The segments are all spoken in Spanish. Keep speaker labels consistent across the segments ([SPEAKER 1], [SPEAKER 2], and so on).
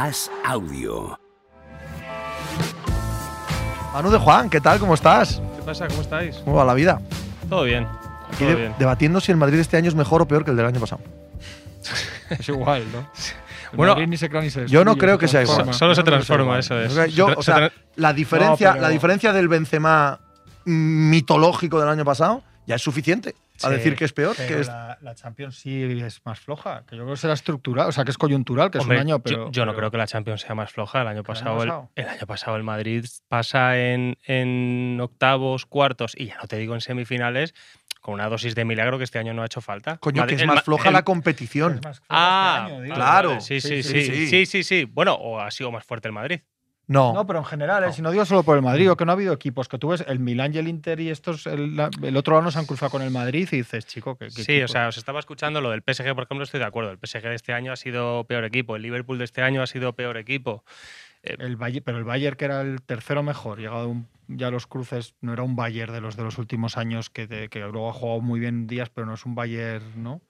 [SPEAKER 1] As Audio.
[SPEAKER 2] Manu de Juan, ¿qué tal? ¿Cómo estás?
[SPEAKER 3] ¿Qué pasa? ¿Cómo estáis?
[SPEAKER 2] ¿Cómo va la vida?
[SPEAKER 3] Todo bien.
[SPEAKER 2] Aquí
[SPEAKER 3] Todo
[SPEAKER 2] de-
[SPEAKER 3] bien.
[SPEAKER 2] debatiendo si el Madrid este año es mejor o peor que el del año pasado.
[SPEAKER 4] Es igual, ¿no? El
[SPEAKER 3] Bueno,
[SPEAKER 4] Madrid ni se crea ni se
[SPEAKER 2] yo no creo que sea igual.
[SPEAKER 3] Solo se transforma, eso es.
[SPEAKER 2] O sea, yo, o la diferencia,
[SPEAKER 4] pero-
[SPEAKER 2] la diferencia del Benzema mitológico del año pasado ya es suficiente
[SPEAKER 4] Sí,
[SPEAKER 2] decir que es peor.
[SPEAKER 4] Pero
[SPEAKER 2] que es-
[SPEAKER 4] la, la Champions sí es más floja. Que yo creo que será estructural, o sea, que es coyuntural, que es un año, pero.
[SPEAKER 3] yo, no
[SPEAKER 4] pero-
[SPEAKER 3] creo que la Champions sea más floja. El año
[SPEAKER 4] ¿Que el año
[SPEAKER 3] pasado, el, año pasado el Madrid pasa en, en octavos, cuartos y ya no te digo en semifinales con una dosis de milagro que este año no ha hecho falta.
[SPEAKER 2] Coño,
[SPEAKER 3] Madrid-
[SPEAKER 2] que es más floja
[SPEAKER 3] el-
[SPEAKER 2] la competición.
[SPEAKER 4] Es más floja
[SPEAKER 3] Ah,
[SPEAKER 4] este año, digo.
[SPEAKER 2] claro.
[SPEAKER 3] vale, Sí sí
[SPEAKER 2] Sí,
[SPEAKER 3] sí,
[SPEAKER 2] sí,
[SPEAKER 3] sí,
[SPEAKER 2] sí.
[SPEAKER 3] sí, sí, Bueno, o ha sido más fuerte el Madrid.
[SPEAKER 2] No.
[SPEAKER 4] No, pero en general, eh, si no digo solo por el Madrid, o que no ha habido equipos, que tú ves el Milan y el Inter y estos, el, la- el otro año se han cruzado con el Madrid y dices, chico, que.
[SPEAKER 3] Sí, o sea, os estaba escuchando lo del PSG, por ejemplo, estoy de acuerdo. El PSG de este año ha sido peor equipo, el Liverpool de este año ha sido peor equipo.
[SPEAKER 4] El Bayer- pero el Bayern, que era el tercero mejor, llegado un- ya a los cruces, no era un Bayern de los de los últimos años que, de- que luego ha jugado muy bien días, pero no es un Bayern, ¿no?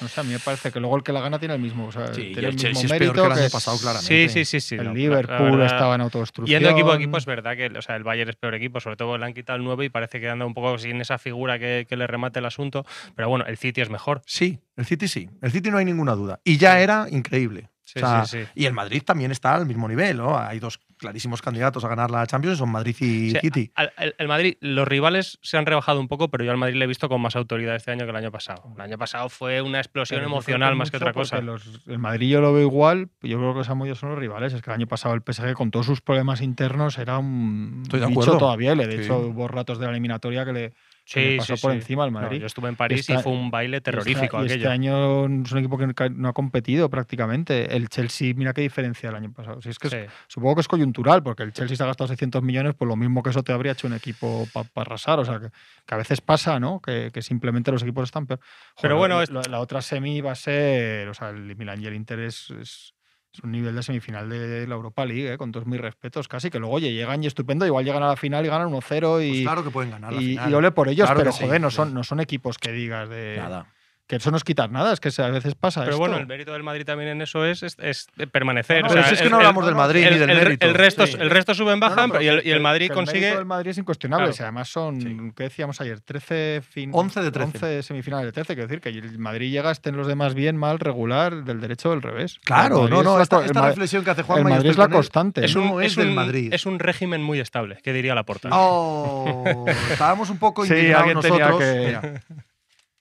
[SPEAKER 4] No sé, a mí me parece que luego el que la gana tiene el mismo, o sea,
[SPEAKER 2] Sí,
[SPEAKER 4] tiene
[SPEAKER 2] el
[SPEAKER 4] el
[SPEAKER 2] Chelsea
[SPEAKER 4] mismo
[SPEAKER 2] es peor
[SPEAKER 4] mérito
[SPEAKER 2] que el año pasado, claramente.
[SPEAKER 3] Sí, sí, sí, sí.
[SPEAKER 4] el
[SPEAKER 3] no,
[SPEAKER 4] Liverpool
[SPEAKER 3] verdad-
[SPEAKER 4] estaba en autodestrucción.
[SPEAKER 3] Yendo equipo a equipo es verdad que o sea, el Bayern es peor equipo, sobre todo le han quitado el 9 y parece que anda un poco sin esa figura que, que le remate el asunto. Pero bueno, el City es mejor.
[SPEAKER 2] Sí, el City sí. El City no hay ninguna duda. Y ya era increíble.
[SPEAKER 3] Sí,
[SPEAKER 2] O sea,
[SPEAKER 3] sí, sí.
[SPEAKER 2] Y el Madrid también está al mismo nivel, ¿no? Hay dos clarísimos candidatos a ganar la Champions, son Madrid y City.
[SPEAKER 3] al- el, el Madrid, los rivales se han rebajado un poco, pero yo al Madrid le he visto con más autoridad este año que el año pasado. El año pasado fue una explosión
[SPEAKER 4] Pero
[SPEAKER 3] emocional más que otra cosa.
[SPEAKER 4] los- el Madrid yo lo veo igual, yo creo que los movido son los rivales. Es que el año pasado el PSG con todos sus problemas internos era un
[SPEAKER 2] Estoy de
[SPEAKER 4] bicho
[SPEAKER 2] acuerdo.
[SPEAKER 4] todavía. le- De
[SPEAKER 2] Sí.
[SPEAKER 4] hecho, hubo ratos de la eliminatoria que le
[SPEAKER 3] Sí,
[SPEAKER 4] pasó
[SPEAKER 3] sí,
[SPEAKER 4] por
[SPEAKER 3] sí.
[SPEAKER 4] encima al
[SPEAKER 3] No,
[SPEAKER 4] Madrid.
[SPEAKER 3] yo estuve en París y fue un baile terrorífico
[SPEAKER 4] este,
[SPEAKER 3] aquello.
[SPEAKER 4] este año es un equipo que no ha competido prácticamente. El Chelsea, mira qué diferencia del año pasado. Si es que es- supongo que es coyuntural, porque el Chelsea se ha gastado 600 millones, pues lo mismo que eso te habría hecho un equipo para arrasar. O sea, que, que a veces pasa, ¿no? Que, que simplemente los equipos están peor.
[SPEAKER 3] Pero bueno,
[SPEAKER 4] la-
[SPEAKER 3] es-
[SPEAKER 4] la, la otra semi va a ser. O sea, el Milan y el Inter es. es- es un nivel de semifinal de la Europa League, ¿eh? con todos mis respetos, casi. Que luego, oye, llegan y estupendo, igual llegan a la final y ganan 1-0 y,
[SPEAKER 2] Pues claro que pueden ganar la
[SPEAKER 4] y,
[SPEAKER 2] final.
[SPEAKER 4] y ole por ellos,
[SPEAKER 2] Claro
[SPEAKER 4] pero
[SPEAKER 2] sí,
[SPEAKER 4] joder, no
[SPEAKER 2] sí.
[SPEAKER 4] son, no son equipos que digas de.
[SPEAKER 2] Nada.
[SPEAKER 4] Que eso no es quitar nada, es que a veces pasa
[SPEAKER 3] Pero
[SPEAKER 4] esto.
[SPEAKER 3] bueno, el mérito del Madrid también en eso es, es, es permanecer.
[SPEAKER 4] No,
[SPEAKER 3] o
[SPEAKER 4] pero
[SPEAKER 3] sea,
[SPEAKER 2] si es que
[SPEAKER 3] el-
[SPEAKER 2] no
[SPEAKER 3] el-
[SPEAKER 2] hablamos del Madrid
[SPEAKER 3] el,
[SPEAKER 2] ni del
[SPEAKER 3] el-
[SPEAKER 2] mérito.
[SPEAKER 3] el resto,
[SPEAKER 2] Sí.
[SPEAKER 3] el resto suben,
[SPEAKER 4] No, no,
[SPEAKER 3] bajan
[SPEAKER 4] pero
[SPEAKER 3] y, el, y Madrid
[SPEAKER 4] que el
[SPEAKER 3] consigue.
[SPEAKER 4] mérito del Madrid es incuestionable.
[SPEAKER 3] Claro.
[SPEAKER 4] Además son,
[SPEAKER 2] Sí.
[SPEAKER 4] ¿qué decíamos ayer? 13 fin,
[SPEAKER 2] 11 de 13.
[SPEAKER 4] 11 semifinales de 13. Quiero decir que el Madrid llega, estén los demás bien, mal, regular, del derecho o del revés.
[SPEAKER 2] Claro, no,
[SPEAKER 4] es
[SPEAKER 2] no, esta, esta reflexión que hace Juan
[SPEAKER 4] El Madrid es la constante.
[SPEAKER 3] Es
[SPEAKER 2] no
[SPEAKER 3] un,
[SPEAKER 2] es
[SPEAKER 3] es,
[SPEAKER 2] del
[SPEAKER 3] un,
[SPEAKER 2] Madrid.
[SPEAKER 3] es un régimen muy estable, que diría Laporta.
[SPEAKER 2] Oh, estábamos un poco
[SPEAKER 4] Sí,
[SPEAKER 2] indignados nosotros.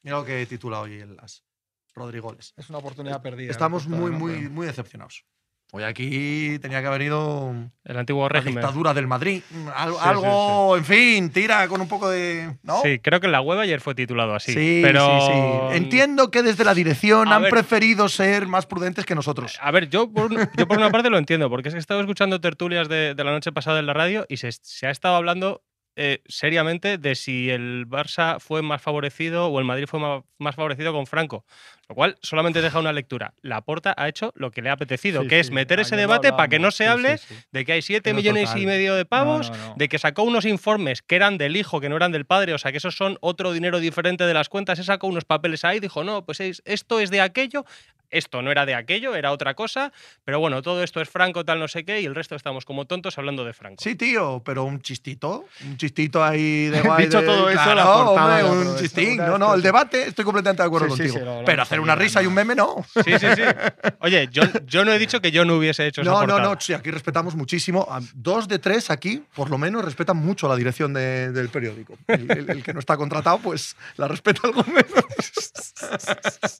[SPEAKER 2] Mira, lo que he titulado hoy en las Rodrigoles.
[SPEAKER 4] Es una oportunidad perdida.
[SPEAKER 2] Estamos
[SPEAKER 4] la
[SPEAKER 2] muy, muy,
[SPEAKER 4] Pero-
[SPEAKER 2] muy decepcionados. Hoy aquí tenía que haber ido
[SPEAKER 3] El antiguo
[SPEAKER 2] la
[SPEAKER 3] régimen.
[SPEAKER 2] dictadura del Madrid. Al-
[SPEAKER 3] Sí,
[SPEAKER 2] algo, en fin, tira con un poco de. ¿no?
[SPEAKER 3] Sí, creo que en la web ayer fue titulado así.
[SPEAKER 2] Sí,
[SPEAKER 3] pero...
[SPEAKER 2] sí, sí. Entiendo que desde la dirección
[SPEAKER 3] A
[SPEAKER 2] han
[SPEAKER 3] ver.
[SPEAKER 2] preferido ser más prudentes que nosotros.
[SPEAKER 3] A ver, yo por, yo por una parte lo entiendo, porque es que he estado escuchando tertulias de, de la noche pasada en la radio y se, se ha estado hablando eh, seriamente de si el Barça fue más favorecido o el Madrid fue más, favorecido con Franco. Lo cual solamente deja una lectura. Laporta ha hecho lo que le ha apetecido,
[SPEAKER 4] Sí,
[SPEAKER 3] que es meter ese
[SPEAKER 4] ayer
[SPEAKER 3] debate para que no se hable
[SPEAKER 4] sí,
[SPEAKER 3] de que hay 7
[SPEAKER 4] Pero
[SPEAKER 3] millones
[SPEAKER 4] total.
[SPEAKER 3] y medio de pavos,
[SPEAKER 4] No, no, no.
[SPEAKER 3] de que sacó unos informes que eran del hijo, que no eran del padre, o sea que esos son otro dinero diferente de las cuentas, se sacó unos papeles ahí, dijo, no, pues es- esto es de aquello, esto no era de aquello, era otra cosa, pero bueno, todo esto es Franco, tal, no sé qué, y el resto estamos como tontos hablando de Franco.
[SPEAKER 2] Sí, tío, pero un chistito, un chistito ahí de guay.
[SPEAKER 4] Dicho
[SPEAKER 2] de-
[SPEAKER 4] todo eso,
[SPEAKER 2] claro,
[SPEAKER 4] la portada
[SPEAKER 2] hombre, un chistín. No, no, el debate, estoy completamente de acuerdo
[SPEAKER 4] Sí,
[SPEAKER 2] contigo.
[SPEAKER 4] sí,
[SPEAKER 2] pero hacer una risa y un meme, no.
[SPEAKER 3] Sí, sí, sí. Oye, yo, yo no he dicho que yo no hubiese hecho esa
[SPEAKER 2] No, no,
[SPEAKER 3] portada.
[SPEAKER 2] no, sí, aquí respetamos muchísimo. A- Dos de tres aquí, por lo menos, respetan mucho la dirección de- del periódico. El, el- el que no está contratado, pues la respeta algo menos.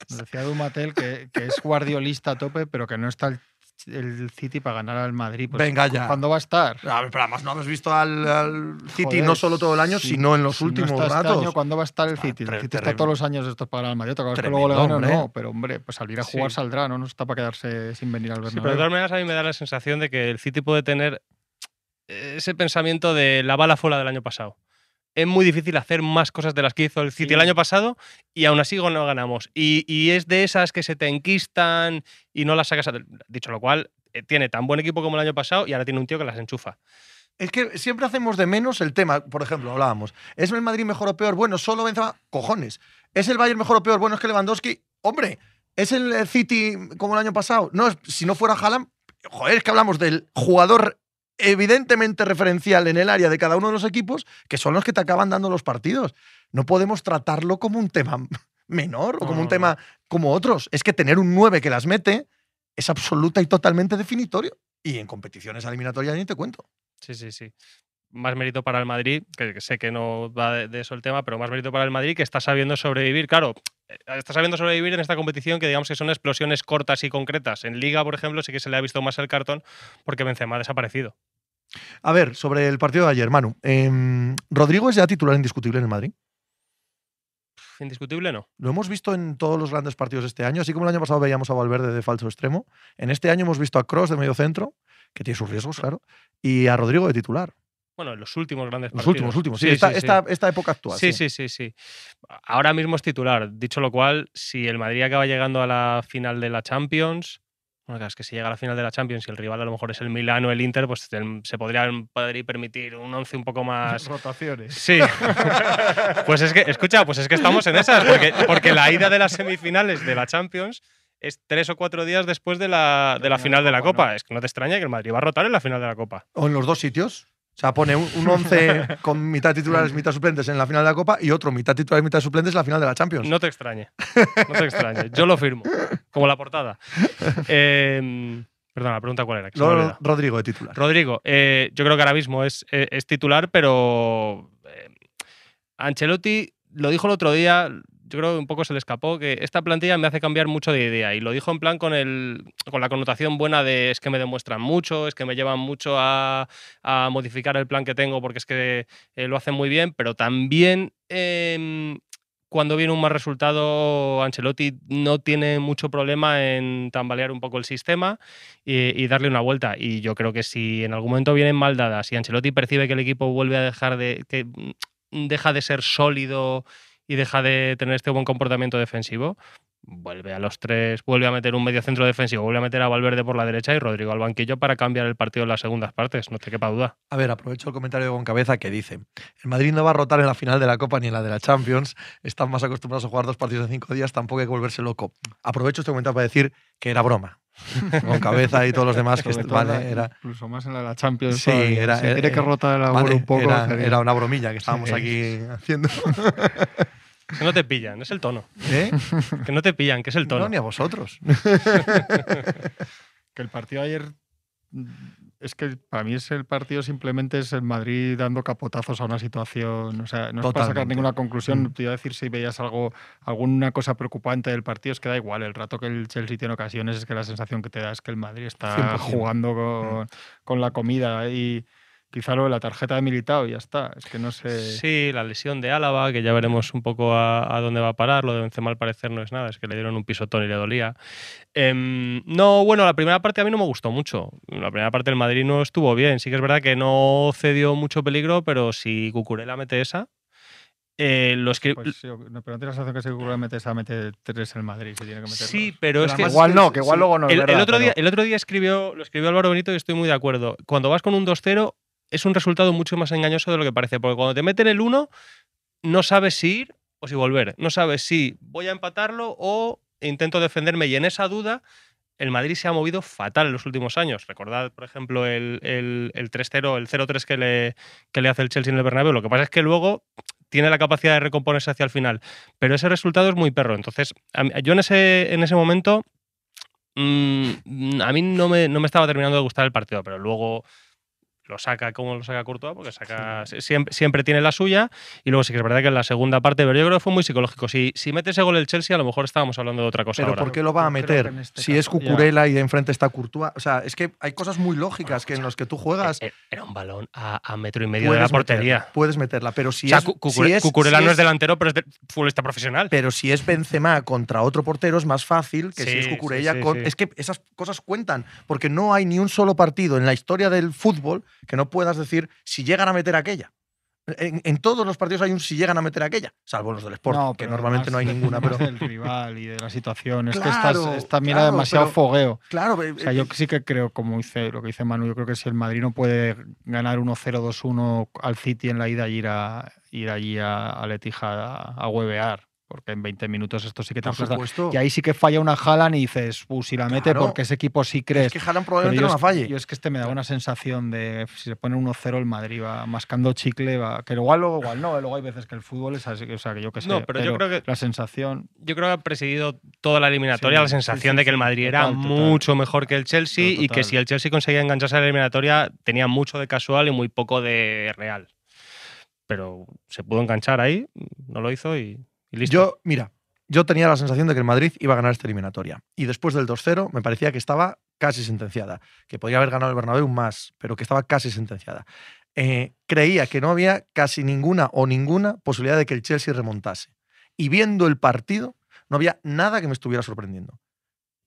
[SPEAKER 4] Nos Decía Dumatel que, que es guardiolista a tope, pero que no está el, el City para ganar al Madrid. Pues,
[SPEAKER 2] Venga ya.
[SPEAKER 4] ¿Cuándo va a estar?
[SPEAKER 2] A ver, pero además no hemos visto al, al City
[SPEAKER 4] Joder,
[SPEAKER 2] no solo todo el año,
[SPEAKER 4] si-
[SPEAKER 2] sino en los
[SPEAKER 4] si no
[SPEAKER 2] últimos
[SPEAKER 4] está este
[SPEAKER 2] ratos.
[SPEAKER 4] año, ¿Cuándo va a estar el City? El City está todos los años esto para el Madrid. Otra vez que luego le gane o
[SPEAKER 2] hombre.
[SPEAKER 4] no, pero hombre, pues salir a jugar
[SPEAKER 3] Sí.
[SPEAKER 4] saldrá, ¿no? No está para quedarse sin venir al
[SPEAKER 3] Sí,
[SPEAKER 4] Bernabéu.
[SPEAKER 3] pero de todas maneras a mí me da la sensación de que el City puede tener ese pensamiento de la bala fuera del año pasado. Es muy difícil hacer más cosas de las que hizo el City
[SPEAKER 4] Sí.
[SPEAKER 3] el año pasado y aún así no ganamos. Y, y es de esas que se te enquistan y no las sacas. a- Dicho lo cual, eh, tiene tan buen equipo como el año pasado y ahora tiene un tío que las enchufa.
[SPEAKER 2] Es que siempre hacemos de menos el tema. Por ejemplo, hablábamos. ¿Es el Madrid mejor o peor? Bueno, solo Benzema. Cojones. ¿Es el Bayern mejor o peor? Bueno, es que Lewandowski. Hombre, ¿es el City como el año pasado? No, si no fuera Haaland, joder, es que hablamos del jugador evidentemente referencial en el área de cada uno de los equipos, que son los que te acaban dando los partidos. No podemos tratarlo como un tema menor o como un tema como otros. Es que tener un 9 que las mete es absoluta y totalmente definitorio. Y en competiciones eliminatorias ni te cuento.
[SPEAKER 3] Sí, sí, sí. Más mérito para el Madrid, que que sé que no va de, de eso el tema, pero más mérito para el Madrid que está sabiendo sobrevivir. Claro, eh, está sabiendo sobrevivir en esta competición que digamos que son explosiones cortas y concretas. En Liga, por ejemplo, sí que se le ha visto más el cartón porque Benzema ha desaparecido.
[SPEAKER 2] A ver, sobre el partido de ayer, Manu. em, Rodrigo es ya titular indiscutible en el Madrid.
[SPEAKER 3] Indiscutible no.
[SPEAKER 2] Lo hemos visto en todos los grandes partidos de este año, así como el año pasado veíamos a Valverde de falso extremo. En este año hemos visto a Cross de medio centro, que tiene sus riesgos, claro, y a Rodrigo de titular.
[SPEAKER 3] Bueno, en los últimos grandes
[SPEAKER 2] Los
[SPEAKER 3] partidos.
[SPEAKER 2] últimos, últimos. Sí, esta, esta- esta época actual.
[SPEAKER 3] Sí, sí, sí, sí. Ahora mismo es titular. Dicho lo cual, si el Madrid acaba llegando a la final de la Champions, bueno, claro, es que si llega a la final de la Champions y el rival a lo mejor es el Milán o el Inter, pues se podría permitir un once un poco más.
[SPEAKER 4] Rotaciones.
[SPEAKER 3] Sí. pues es que, escucha, pues es que estamos en esas, porque, porque la ida de las semifinales de la Champions es tres o cuatro días después de la, de la final de la
[SPEAKER 4] Copa,
[SPEAKER 3] Copa.
[SPEAKER 4] ¿no?
[SPEAKER 3] Es que no te extraña que el Madrid va a rotar en la final de la Copa.
[SPEAKER 2] O en los dos sitios. O sea, pone un, un 11 con mitad titulares, mitad suplentes en la final de la Copa y otro mitad titulares, mitad suplentes en la final de la Champions.
[SPEAKER 3] No te extrañe. No te extrañe. Yo lo firmo. Como la portada. Eh, perdón, la pregunta cuál era.
[SPEAKER 2] Rodrigo de titular.
[SPEAKER 3] Rodrigo, eh, yo creo que ahora mismo es, eh, es titular, pero eh, Ancelotti lo dijo el otro día, yo creo que un poco se le escapó, que esta plantilla me hace cambiar mucho de idea. Y lo dijo en plan con, el, con la connotación buena de es que me demuestran mucho, es que me llevan mucho a, a modificar el plan que tengo porque es que eh, lo hacen muy bien, pero también... em, cuando viene un mal resultado, Ancelotti no tiene mucho problema en tambalear un poco el sistema y, darle una vuelta. Y yo creo que si en algún momento vienen mal dadas y Ancelotti percibe que el equipo vuelve a dejar de. que mm, deja de ser sólido y deja de tener este buen comportamiento defensivo, vuelve a los tres, vuelve a meter un medio centro defensivo, vuelve a meter a Valverde por la derecha y Rodrigo al banquillo para cambiar el partido en las segundas partes, no te quepa duda.
[SPEAKER 2] A ver, aprovecho el comentario de Goncabeza que dice: el Madrid no va a rotar en la final de la Copa ni en la de la Champions. Están más acostumbrados a jugar dos partidos en cinco días, tampoco hay que volverse loco. Aprovecho este comentario para decir que era broma. Goncabeza y todos los demás que vale,
[SPEAKER 4] la-
[SPEAKER 2] era,
[SPEAKER 4] Incluso más en la, la Champions.
[SPEAKER 2] Sí,
[SPEAKER 4] todavía.
[SPEAKER 2] era-
[SPEAKER 4] Si
[SPEAKER 2] era-
[SPEAKER 4] tiene que rotar el
[SPEAKER 2] vale,
[SPEAKER 4] un poco.
[SPEAKER 2] era, una bromilla que estábamos
[SPEAKER 4] Sí.
[SPEAKER 2] aquí haciendo.
[SPEAKER 3] Que no te pillan, es el tono.
[SPEAKER 2] ¿Eh?
[SPEAKER 3] Que no te pillan, que es el tono.
[SPEAKER 2] No, ni a vosotros.
[SPEAKER 4] que el partido ayer es que para mí es el partido simplemente es el Madrid dando capotazos a una situación, o sea, no es para sacar
[SPEAKER 2] Totalmente.
[SPEAKER 4] ninguna conclusión,
[SPEAKER 2] Mm.
[SPEAKER 4] te iba a decir si veías algo alguna cosa preocupante del partido, es que da igual, el rato que el Chelsea tiene ocasiones es que la sensación que te da es que el Madrid está
[SPEAKER 2] 100%.
[SPEAKER 4] jugando con, con la comida y quizá lo de la tarjeta de militado y ya está, es que no sé
[SPEAKER 3] Sí, la lesión de Álava, que ya veremos un poco a, a dónde va a parar. Lo de Benzema al parecer no es nada, es que le dieron un pisotón y le dolía. Em, no, bueno, la primera parte a mí no me gustó mucho. La primera parte del Madrid no estuvo bien. Sí que es verdad que no cedió mucho peligro, pero si Cucurella mete esa, eh, lo escri-
[SPEAKER 4] Pues sí, no, pero no tienes la sensación que se mete tres en Madrid si tiene que meter
[SPEAKER 3] Sí,
[SPEAKER 4] dos.
[SPEAKER 3] pero es que
[SPEAKER 4] igual no,
[SPEAKER 2] que
[SPEAKER 4] que igual
[SPEAKER 2] sí.
[SPEAKER 4] luego no es
[SPEAKER 3] el, el
[SPEAKER 4] verdad,
[SPEAKER 3] otro día, el otro día escribió, lo escribió Álvaro Benito y estoy muy de acuerdo. Cuando vas con un 2-0 es un resultado mucho más engañoso de lo que parece, porque cuando te meten el 1 no sabes si ir o si volver, no sabes si voy a empatarlo o intento defenderme y en esa duda el Madrid se ha movido fatal en los últimos años. Recordad, por ejemplo, el, el, el 3-0, el 0-3 que le, que le hace el Chelsea en el Bernabéu. Lo que pasa es que luego tiene la capacidad de recomponerse hacia el final. Pero ese resultado es muy perro. Entonces, yo en ese, en ese momento mm, a mí no me, no me estaba terminando de gustar el partido, pero luego lo saca como lo saca Courtois, porque saca, siempre, siempre tiene la suya. Y luego sí que es verdad que en la segunda parte, pero yo creo que fue muy psicológico. Si, si mete ese gol el Chelsea, a lo mejor estábamos hablando de otra cosa
[SPEAKER 2] Pero
[SPEAKER 3] ahora.
[SPEAKER 2] ¿por qué lo va a meter?
[SPEAKER 4] este
[SPEAKER 2] si es
[SPEAKER 4] caso- ya.
[SPEAKER 2] Cucurella y de enfrente está Courtois. O sea, es que hay cosas muy lógicas que en los que tú juegas
[SPEAKER 3] Eh, Era un balón a, a metro y medio de la portería.
[SPEAKER 2] meterla, puedes meterla, pero si
[SPEAKER 3] o sea,
[SPEAKER 2] es, si
[SPEAKER 3] Cucure-
[SPEAKER 2] es-
[SPEAKER 3] Cucurella
[SPEAKER 2] si
[SPEAKER 3] no es
[SPEAKER 2] es-
[SPEAKER 3] delantero, pero es de futbolista profesional.
[SPEAKER 2] Pero si es Benzema contra otro portero es más fácil que si es
[SPEAKER 3] sí,
[SPEAKER 2] Cucurella
[SPEAKER 3] sí,
[SPEAKER 2] con.
[SPEAKER 3] sí.
[SPEAKER 2] Es que esas cosas cuentan, porque no hay ni un solo partido en la historia del fútbol que no puedas decir si llegan a meter aquella. En, en todos los partidos hay un si llegan a meter aquella, salvo los del Sport, que
[SPEAKER 4] pero
[SPEAKER 2] normalmente no hay ninguna. Pero
[SPEAKER 4] del rival y de la situación. Es que estás, esta mira
[SPEAKER 2] claro,
[SPEAKER 4] demasiado
[SPEAKER 2] pero-
[SPEAKER 4] fogueo.
[SPEAKER 2] claro, eh,
[SPEAKER 4] O sea, yo sí que creo, como dice lo que dice Manu, yo creo que si el Madrid no puede ganar 1-0-2-1 al City en la ida y ir, a, ir allí a, a Letija a, a huevear porque en 20 minutos esto sí que te
[SPEAKER 2] supuesto.
[SPEAKER 4] Y ahí sí que falla una Haaland y dices, uh, si la mete
[SPEAKER 2] Claro.
[SPEAKER 4] porque ese equipo sí crees.
[SPEAKER 2] Es que Haaland
[SPEAKER 4] Pero
[SPEAKER 2] probablemente
[SPEAKER 4] yo
[SPEAKER 2] no
[SPEAKER 4] es-
[SPEAKER 2] la falle.
[SPEAKER 4] Yo es que este me da una sensación de si se pone 1-0 el Madrid va mascando chicle, va, que igual luego igual no, luego hay veces que el fútbol es así, o sea, que yo que sé.
[SPEAKER 3] No, pero yo creo que-
[SPEAKER 4] la sensación
[SPEAKER 3] Yo creo que ha presidido toda la eliminatoria
[SPEAKER 4] Sí,
[SPEAKER 3] la sensación
[SPEAKER 4] sí,
[SPEAKER 3] de que el Madrid era
[SPEAKER 4] total, total.
[SPEAKER 3] mucho mejor que el Chelsea y que si el Chelsea conseguía engancharse a la eliminatoria tenía mucho de casual y muy poco de real. Pero se pudo enganchar ahí, no lo hizo y,
[SPEAKER 2] Yo, mira, yo tenía la sensación de que el Madrid iba a ganar esta eliminatoria. Y después del 2-0 me parecía que estaba casi sentenciada. Que podía haber ganado el Bernabéu más, pero que estaba casi sentenciada. Eh, creía que no había casi ninguna o ninguna posibilidad de que el Chelsea remontase. Y viendo el partido, no había nada que me estuviera sorprendiendo.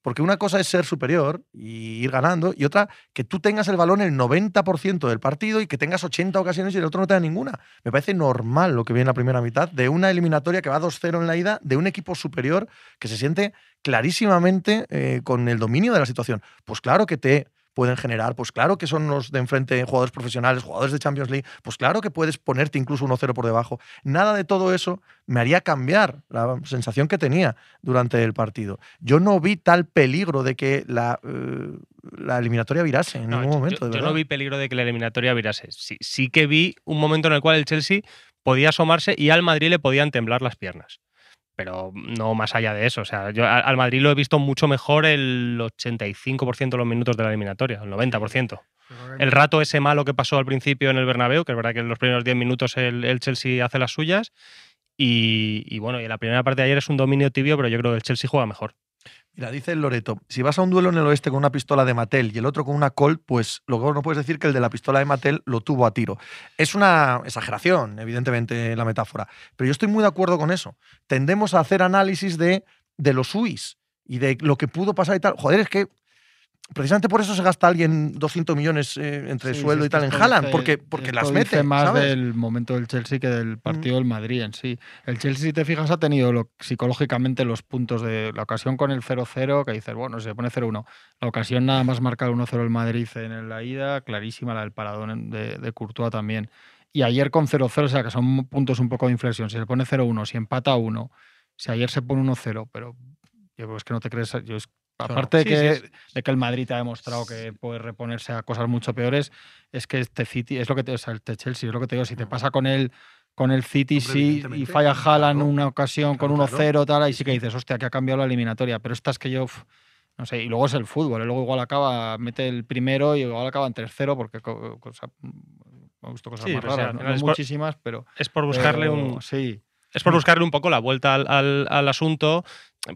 [SPEAKER 2] Porque una cosa es ser superior y ir ganando, y otra, que tú tengas el balón el 90% del partido y que tengas 80 ocasiones y el otro no tenga ninguna. Me parece normal lo que viene en la primera mitad de una eliminatoria que va 2-0 en la ida, de un equipo superior que se siente clarísimamente eh, con el dominio de la situación. Pues claro que te pueden generar, pues claro que son los de enfrente jugadores profesionales, jugadores de Champions League, pues claro que puedes ponerte incluso 1-0 por debajo. Nada de todo eso me haría cambiar la sensación que tenía durante el partido. Yo no vi tal peligro de que la, eh, la eliminatoria virase en
[SPEAKER 3] No,
[SPEAKER 2] ningún momento.
[SPEAKER 3] yo,
[SPEAKER 2] de
[SPEAKER 3] yo no vi peligro de que la eliminatoria virase. Sí, sí que vi un momento en el cual el Chelsea podía asomarse y al Madrid le podían temblar las piernas. Pero no más allá de eso. O sea, yo al Madrid lo he visto mucho mejor el 85% de los minutos de la eliminatoria, el 90%. El rato ese malo que pasó al principio en el Bernabéu, que es verdad que en los primeros 10 minutos el, el Chelsea hace las suyas. Y, y bueno, y en la primera parte de ayer es un dominio tibio, pero yo creo que el Chelsea juega mejor.
[SPEAKER 2] Mira, dice Loreto, si vas a un duelo en el oeste con una pistola de Mattel y el otro con una Colt, pues luego no puedes decir que el de la pistola de Mattel lo tuvo a tiro. Es una exageración, evidentemente, la metáfora, pero yo estoy muy de acuerdo con eso. Tendemos a hacer análisis de, de los UIs y de lo que pudo pasar y tal. Joder, es que precisamente por eso se gasta alguien 200 millones eh, entre
[SPEAKER 4] Sí,
[SPEAKER 2] sueldo
[SPEAKER 4] sí,
[SPEAKER 2] y tal en Haaland, porque, porque las
[SPEAKER 4] dice
[SPEAKER 2] mete.
[SPEAKER 4] más
[SPEAKER 2] ¿sabes?
[SPEAKER 4] del momento del Chelsea que del partido del Madrid en sí. El Chelsea, si te fijas, ha tenido lo- psicológicamente los puntos de la ocasión con el 0-0, que dices, bueno, se pone 0-1. La ocasión nada más marcar 1-0 el Madrid en la ida, clarísima la del paradón de, de Courtois también. Y ayer con 0-0, o sea, que son puntos un poco de inflexión. Si se pone 0-1, si empata 1, si ayer se pone 1-0, pero yo creo es que no te crees. Yo es- aparte de, que,
[SPEAKER 3] sí, sí.
[SPEAKER 4] de que el Madrid te ha demostrado que puede reponerse a cosas mucho peores, es que este City, es lo que te, o sea, este Chelsea, es lo que te digo, si te pasa con el con el City sí y falla Haaland
[SPEAKER 2] claro.
[SPEAKER 4] una ocasión con
[SPEAKER 2] Claro,
[SPEAKER 4] 1-0 tal, ahí sí que dices, hostia, que ha cambiado la eliminatoria, pero estas que yo no sé, y luego es el fútbol, luego igual acaba, mete el primero y igual acaba en 3-0 porque co- cosa- he visto cosas más raras,
[SPEAKER 3] es por-
[SPEAKER 4] muchísimas, pero
[SPEAKER 3] Es por buscarle
[SPEAKER 4] pero
[SPEAKER 3] un,
[SPEAKER 4] sí,
[SPEAKER 3] es por buscarle un poco la vuelta al, al- al asunto,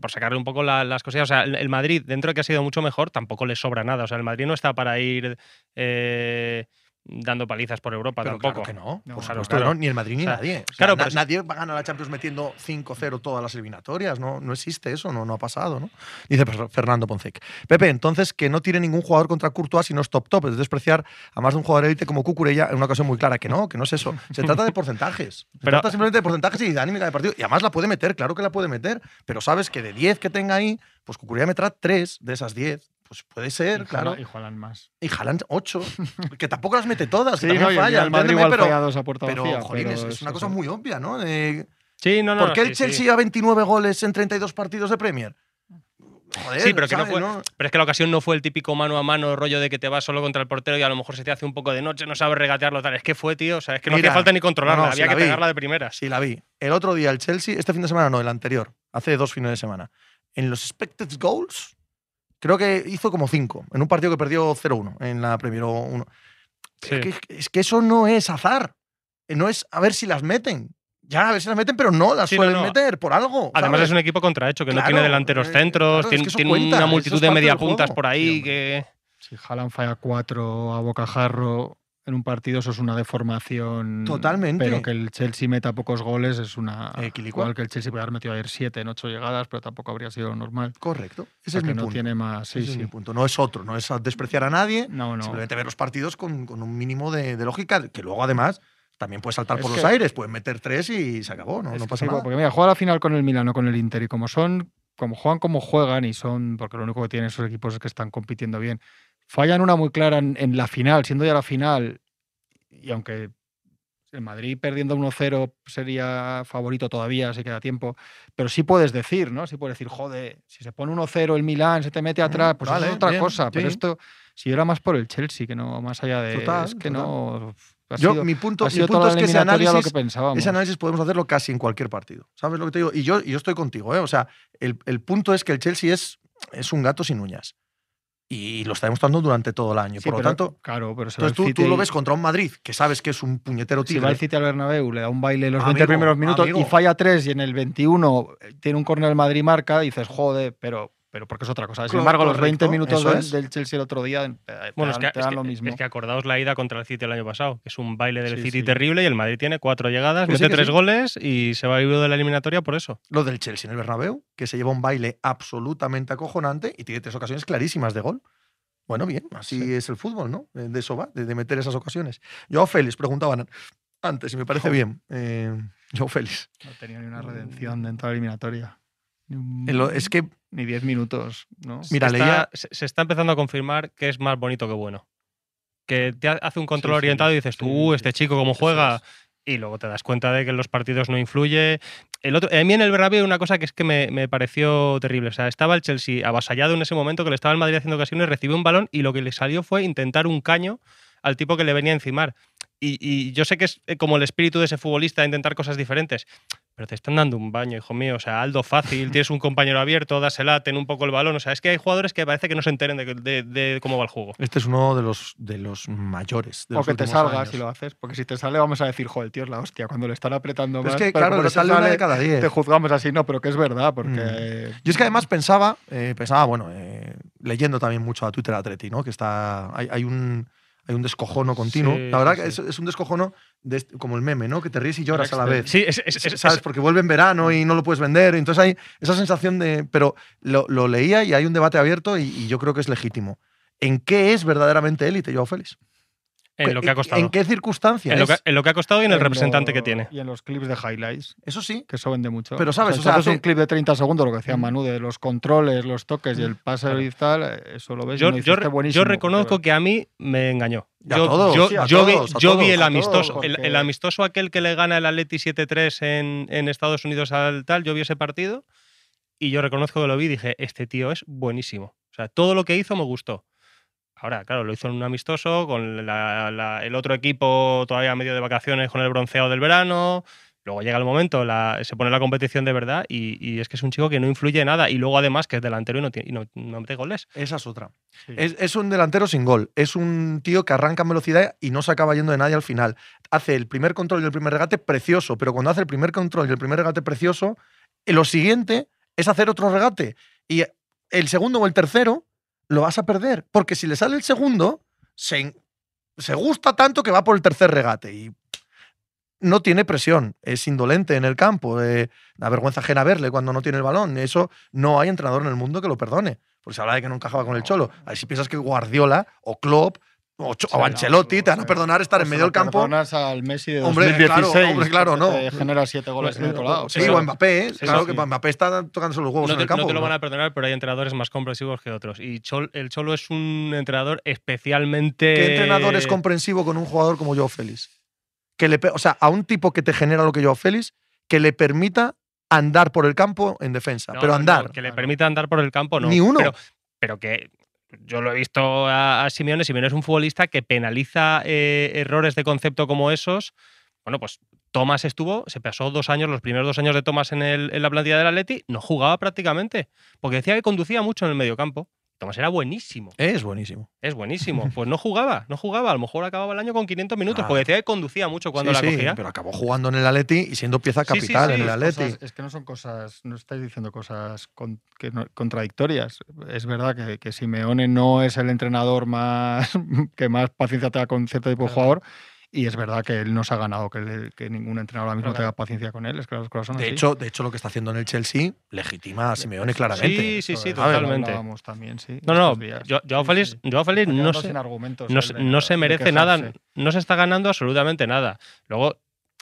[SPEAKER 3] por sacarle un poco la- las cosillas. O sea, el, el Madrid, dentro de que ha sido mucho mejor, tampoco le sobra nada. O sea, el Madrid no está para ir eh, dando palizas por Europa
[SPEAKER 2] Pero
[SPEAKER 3] tampoco.
[SPEAKER 2] claro que no.
[SPEAKER 3] Claro.
[SPEAKER 2] no, ni el Madrid ni
[SPEAKER 3] O sea,
[SPEAKER 2] nadie. O sea,
[SPEAKER 3] claro,
[SPEAKER 2] na-
[SPEAKER 3] pero-
[SPEAKER 2] nadie va a ganar la Champions metiendo 5-0 todas las eliminatorias. No, no existe eso, no, no ha pasado. ¿no? Dice Fer- Fernando Poncec. Pepe, entonces que no tire ningún jugador contra Courtois si no es top top. Es despreciar a más de un jugador élite como Cucurella en una ocasión muy clara. Que no, que no es eso. Se trata de porcentajes. Se
[SPEAKER 3] Pero-
[SPEAKER 2] trata simplemente de porcentajes y de anímica de partido. Y además la puede meter, claro que la puede meter. Pero sabes que de 10 que tenga ahí, pues Cucurella meterá 3 de esas 10. Pues puede ser,
[SPEAKER 4] y
[SPEAKER 2] claro.
[SPEAKER 4] Y Haaland más.
[SPEAKER 2] Y Haaland 8. que tampoco las mete todas. que
[SPEAKER 4] Sí,
[SPEAKER 2] también
[SPEAKER 4] no, y el
[SPEAKER 2] falla.
[SPEAKER 4] Madrid igual
[SPEAKER 2] pero,
[SPEAKER 4] falla dos a
[SPEAKER 2] pero,
[SPEAKER 4] vacía,
[SPEAKER 2] jolín,
[SPEAKER 4] pero
[SPEAKER 2] es, es una cosa muy obvia, ¿no? De-
[SPEAKER 3] Sí, no, no.
[SPEAKER 2] ¿Por qué
[SPEAKER 3] sí,
[SPEAKER 2] el
[SPEAKER 3] sí.
[SPEAKER 2] Chelsea lleva 29 goles en 32 partidos de Premier? Joder,
[SPEAKER 3] Sí, pero que no
[SPEAKER 2] ¿sabes,
[SPEAKER 3] fue- Pero es que la ocasión no fue el típico mano a mano rollo de que te vas solo contra el portero y a lo mejor se te hace un poco de noche, no sabes regatearlo tal. Es que fue, tío. O sea, es que no hacía falta ni controlarla,
[SPEAKER 2] no, no, sí
[SPEAKER 3] había que
[SPEAKER 2] vi.
[SPEAKER 3] pegarla de primeras.
[SPEAKER 2] Sí, la vi. El otro día el Chelsea, este fin de semana no, el anterior, hace dos fines de semana. En los expected goals, creo que hizo como 5, en un partido que perdió 0-1 en la Premier 1.
[SPEAKER 3] Sí.
[SPEAKER 2] Es, que, es que eso no es azar. No es a ver si las meten. Ya, a ver si las meten, pero no las
[SPEAKER 3] Sí,
[SPEAKER 2] suelen
[SPEAKER 3] no.
[SPEAKER 2] meter por algo.
[SPEAKER 3] Además
[SPEAKER 2] ¿sabes?
[SPEAKER 3] es un equipo contrahecho que no tiene delanteros
[SPEAKER 2] eh,
[SPEAKER 3] centros,
[SPEAKER 2] claro, es
[SPEAKER 3] tiene,
[SPEAKER 2] que eso
[SPEAKER 3] tiene
[SPEAKER 2] cuenta,
[SPEAKER 3] una multitud
[SPEAKER 2] es
[SPEAKER 3] de mediapuntas por
[SPEAKER 2] Sí,
[SPEAKER 3] ahí
[SPEAKER 2] hombre.
[SPEAKER 3] que...
[SPEAKER 4] Si Haaland falla cuatro a bocajarro en un partido, eso es una deformación.
[SPEAKER 2] Totalmente.
[SPEAKER 4] Pero que el Chelsea meta pocos goles es una.
[SPEAKER 2] Equilicua.
[SPEAKER 4] Igual que el Chelsea puede haber metido ayer siete en ocho llegadas, pero tampoco habría sido normal.
[SPEAKER 2] Correcto.
[SPEAKER 4] O
[SPEAKER 2] Ese
[SPEAKER 4] sea,
[SPEAKER 2] es mi
[SPEAKER 4] que no
[SPEAKER 2] punto.
[SPEAKER 4] tiene más. Sí,
[SPEAKER 2] Ese es
[SPEAKER 4] sí.
[SPEAKER 2] mi punto. No es otro, no es despreciar a nadie.
[SPEAKER 4] No, no.
[SPEAKER 2] Simplemente ver los partidos con, con un mínimo de, de lógica, que luego además también puedes saltar
[SPEAKER 4] Es
[SPEAKER 2] por los
[SPEAKER 4] que-
[SPEAKER 2] aires, pueden meter tres y se acabó, no,
[SPEAKER 4] Es
[SPEAKER 2] no pasa nada.
[SPEAKER 4] Porque mira, juega la final con el Milano, con el Inter, y como son, como juegan como juegan, y son, porque lo único que tienen esos equipos es que están compitiendo bien. Fallan una muy clara en, en la final, siendo ya la final, y aunque El Madrid perdiendo 1-0 sería favorito todavía, si queda tiempo. Pero sí puedes decir, ¿no? Sí puedes decir, joder, si se pone 1-0 el Milán, se te mete atrás, pues eso es otra
[SPEAKER 2] bien,
[SPEAKER 4] cosa. Pero esto, si era más por el Chelsea, que no más allá de.
[SPEAKER 2] Total,
[SPEAKER 4] es que
[SPEAKER 2] total.
[SPEAKER 4] no. ha
[SPEAKER 2] Yo,
[SPEAKER 4] sido-
[SPEAKER 2] mi punto, mi punto es que ese análisis,
[SPEAKER 4] que
[SPEAKER 2] ese análisis podemos hacerlo casi en cualquier partido. ¿Sabes lo que te digo? Y yo, yo estoy contigo, ¿eh? O sea, el, el punto es que el Chelsea es, es un gato sin uñas. Y lo está demostrando durante todo el año.
[SPEAKER 4] Sí,
[SPEAKER 2] Por lo
[SPEAKER 4] pero-
[SPEAKER 2] tanto,
[SPEAKER 4] claro, pero
[SPEAKER 2] entonces tú, tú lo ves contra un Madrid, que sabes que es un puñetero
[SPEAKER 4] Si va
[SPEAKER 2] tigre.
[SPEAKER 4] el City al Bernabéu, le da un baile en los
[SPEAKER 2] Amigo,
[SPEAKER 4] 20 primeros minutos y falla 3 y en el 21 tiene un córner el Madrid marca, dices, joder, pero, pero porque es otra cosa. Sin embargo, los 20
[SPEAKER 2] correcto,
[SPEAKER 4] minutos del,
[SPEAKER 2] es.
[SPEAKER 4] del Chelsea el otro día te, te
[SPEAKER 3] Bueno, es que,
[SPEAKER 4] te
[SPEAKER 3] es
[SPEAKER 4] dan
[SPEAKER 3] que-
[SPEAKER 4] lo mismo.
[SPEAKER 3] es que acordaos la ida contra el City el año pasado, que es un baile del
[SPEAKER 4] Sí,
[SPEAKER 3] City
[SPEAKER 4] sí.
[SPEAKER 3] terrible y el Madrid tiene cuatro llegadas,
[SPEAKER 2] Que
[SPEAKER 3] mete tres
[SPEAKER 2] sí.
[SPEAKER 3] goles y se va vivo de la eliminatoria por eso.
[SPEAKER 2] Lo del Chelsea en el Bernabéu, que se lleva un baile absolutamente acojonante y tiene tres ocasiones clarísimas de gol. Bueno, bien, así
[SPEAKER 4] Sí.
[SPEAKER 2] es el fútbol, ¿no? Eh, De eso va, de, de meter esas ocasiones. Yo Félix preguntaban antes y me parece bien. Eh, Joe Félix.
[SPEAKER 4] No tenía ni una redención dentro de la eliminatoria.
[SPEAKER 2] Lo- Es que
[SPEAKER 4] ni 10 minutos, ¿no?
[SPEAKER 2] Mira, leía-
[SPEAKER 3] se, se está empezando a confirmar que es más bonito que bueno. Que te ha- hace un control
[SPEAKER 4] sí,
[SPEAKER 3] orientado y dices, tú,
[SPEAKER 4] sí,
[SPEAKER 3] este chico cómo juega.
[SPEAKER 4] es.
[SPEAKER 3] Y luego te das cuenta de que en los partidos no influye. El otro, a mí en el Bernabéu hay una cosa que es que me, me pareció terrible. O sea, estaba el Chelsea avasallado en ese momento que le estaba el Madrid haciendo ocasiones, recibió un balón y lo que le salió fue intentar un caño al tipo que le venía a encimar. Y, y yo sé que es eh, como el espíritu de ese futbolista intentar cosas diferentes, pero te están dando un baño, hijo mío. O sea, Aldo fácil, tienes un compañero abierto, dásela, ten un poco el balón. O sea, es que hay jugadores que parece que no se enteren de, de- de cómo va el juego.
[SPEAKER 2] este es uno de los, de los mayores. De
[SPEAKER 4] O
[SPEAKER 2] los
[SPEAKER 4] que te salgas
[SPEAKER 2] años.
[SPEAKER 4] si lo haces, porque si te sale vamos a decir, joder, el tío es la hostia, cuando le están apretando
[SPEAKER 2] Pero
[SPEAKER 4] más.
[SPEAKER 2] es que,
[SPEAKER 4] pero
[SPEAKER 2] claro,
[SPEAKER 4] te
[SPEAKER 2] sale una de
[SPEAKER 4] sale,
[SPEAKER 2] cada diez.
[SPEAKER 4] Te juzgamos así, no, pero que es verdad, porque...
[SPEAKER 2] Yo es que además pensaba, eh, pensaba, bueno, eh, leyendo también mucho a Twitter Atleti, ¿no? Que está. Hay, hay un. Hay un descojono continuo.
[SPEAKER 3] Sí,
[SPEAKER 2] la verdad
[SPEAKER 3] sí,
[SPEAKER 2] que
[SPEAKER 3] sí.
[SPEAKER 2] es, es un descojono de este- como el meme, ¿no? Que te ríes y lloras a la vez.
[SPEAKER 3] Sí, es, es- es-
[SPEAKER 2] ¿Sabes?
[SPEAKER 3] es-
[SPEAKER 2] Porque vuelve en verano y no lo puedes vender. Entonces hay esa sensación de. Pero lo, lo leía y hay un debate abierto y, y yo creo que es legítimo. ¿En qué es verdaderamente élite, Joao Félix?
[SPEAKER 3] En lo que ha costado.
[SPEAKER 2] ¿En qué circunstancias?
[SPEAKER 3] En lo que,
[SPEAKER 2] es?
[SPEAKER 3] en lo que ha costado y en el
[SPEAKER 4] en
[SPEAKER 3] representante
[SPEAKER 4] lo-
[SPEAKER 3] que tiene.
[SPEAKER 4] Y en los clips de highlights,
[SPEAKER 2] Eso sí.
[SPEAKER 4] que eso vende mucho.
[SPEAKER 2] Pero, ¿sabes? O sea, hace-
[SPEAKER 4] un clip de 30 segundos, lo que decía
[SPEAKER 2] Mm.
[SPEAKER 4] Manu, de los controles, los toques y el pase
[SPEAKER 3] Claro.
[SPEAKER 4] y tal, eh, eso lo ves y
[SPEAKER 3] Yo,
[SPEAKER 4] dice,
[SPEAKER 3] yo-
[SPEAKER 4] "Este
[SPEAKER 3] yo
[SPEAKER 4] buenísimo",
[SPEAKER 3] reconozco
[SPEAKER 4] pero-
[SPEAKER 3] que a mí me engañó.
[SPEAKER 2] Y a
[SPEAKER 3] yo,
[SPEAKER 2] todos,
[SPEAKER 3] yo-
[SPEAKER 2] sí,
[SPEAKER 3] yo vi,
[SPEAKER 2] todos,
[SPEAKER 3] yo el amistoso, el amistoso aquel que le gana el Atleti 7-3 en, en Estados Unidos al tal, yo vi ese partido y yo reconozco que lo vi y dije, este tío es buenísimo. O sea, todo lo que hizo me gustó. Ahora, claro, lo hizo en un amistoso, con la- la- el otro equipo todavía medio de vacaciones con el bronceado del verano. Luego llega el momento, la- se pone la competición de verdad y, y es que es un chico que no influye nada. Y luego además que es delantero y no, tiene, y no, no mete goles.
[SPEAKER 2] Esa es otra.
[SPEAKER 4] Sí.
[SPEAKER 2] Es, es un delantero sin gol. Es un tío que arranca en velocidad y no se acaba yendo de nadie al final. Hace el primer control y el primer regate precioso, pero cuando hace el primer control y el primer regate precioso, lo siguiente es hacer otro regate. Y el segundo o el tercero lo vas a perder. Porque si le sale el segundo, se, se gusta tanto que va por el tercer regate. Y no tiene presión, es indolente en el campo, eh, da vergüenza ajena verle cuando no tiene el balón. Eso no hay entrenador en el mundo que lo perdone. Porque se habla de que no encajaba con el Cholo. A ver si piensas que Guardiola o Klopp o, o
[SPEAKER 4] no,
[SPEAKER 2] Ancelotti te van a perdonar estar en medio del campo.
[SPEAKER 4] perdonas al Messi de
[SPEAKER 2] Hombre, claro,
[SPEAKER 4] 2016.
[SPEAKER 2] hombre, claro,
[SPEAKER 4] porque
[SPEAKER 2] no.
[SPEAKER 4] te genera siete goles en otro lado.
[SPEAKER 2] Sí,
[SPEAKER 3] Eso-
[SPEAKER 2] o Mbappé, ¿eh?
[SPEAKER 3] sí,
[SPEAKER 2] claro
[SPEAKER 3] sí.
[SPEAKER 2] que Mbappé está tocándose los huevos
[SPEAKER 3] No
[SPEAKER 2] en el campo.
[SPEAKER 3] no te lo van a perdonar, pero hay entrenadores más comprensivos que otros. Y Chol- el Cholo es un entrenador especialmente.
[SPEAKER 2] ¿Qué entrenador es comprensivo con un jugador como Joao Félix? Que le, o sea, a un tipo que te genera lo que Joao Félix, que le permita andar por el campo en defensa.
[SPEAKER 3] No,
[SPEAKER 2] pero andar.
[SPEAKER 3] que le
[SPEAKER 4] Claro.
[SPEAKER 3] permita andar por el campo, no.
[SPEAKER 2] Ni uno.
[SPEAKER 3] Pero, pero que yo lo he visto a, a Simeone. Simeone es un futbolista que penaliza eh, errores de concepto como esos. Bueno, pues Tomás estuvo, se pasó dos años, los primeros dos años de Tomás en, el- en la plantilla del Atleti, no jugaba prácticamente. Porque decía que conducía mucho en el mediocampo. Tomás era buenísimo,
[SPEAKER 2] Es buenísimo.
[SPEAKER 3] es buenísimo. Pues no jugaba, no jugaba. A lo mejor acababa el año con 500 minutos,
[SPEAKER 2] Ah.
[SPEAKER 3] porque decía que conducía mucho cuando
[SPEAKER 2] Sí,
[SPEAKER 3] la
[SPEAKER 2] sí,
[SPEAKER 3] cogía.
[SPEAKER 2] pero acabó jugando en el Atleti y siendo pieza
[SPEAKER 3] Sí, sí,
[SPEAKER 2] capital
[SPEAKER 3] sí,
[SPEAKER 2] en el Atleti.
[SPEAKER 4] Cosas- es que no son cosas, no estáis diciendo cosas con- que no- contradictorias. Es verdad que, que Simeone no es el entrenador más que más paciencia tenga con cierto tipo de
[SPEAKER 3] Claro.
[SPEAKER 4] Y es verdad que él no se ha ganado que, le- que ningún entrenador ahora mismo
[SPEAKER 3] Claro.
[SPEAKER 4] tenga paciencia con él. Es que las cosas son
[SPEAKER 2] De
[SPEAKER 4] así.
[SPEAKER 2] hecho, de hecho, lo que está haciendo en el Chelsea legitima a Simeone claramente.
[SPEAKER 3] Sí, sí, sí, totalmente.
[SPEAKER 4] también, sí,
[SPEAKER 3] No, no, yo, Joao Félix, Félix no
[SPEAKER 4] argumentos
[SPEAKER 3] no, se- no se merece nada, no se está ganando absolutamente nada. Luego,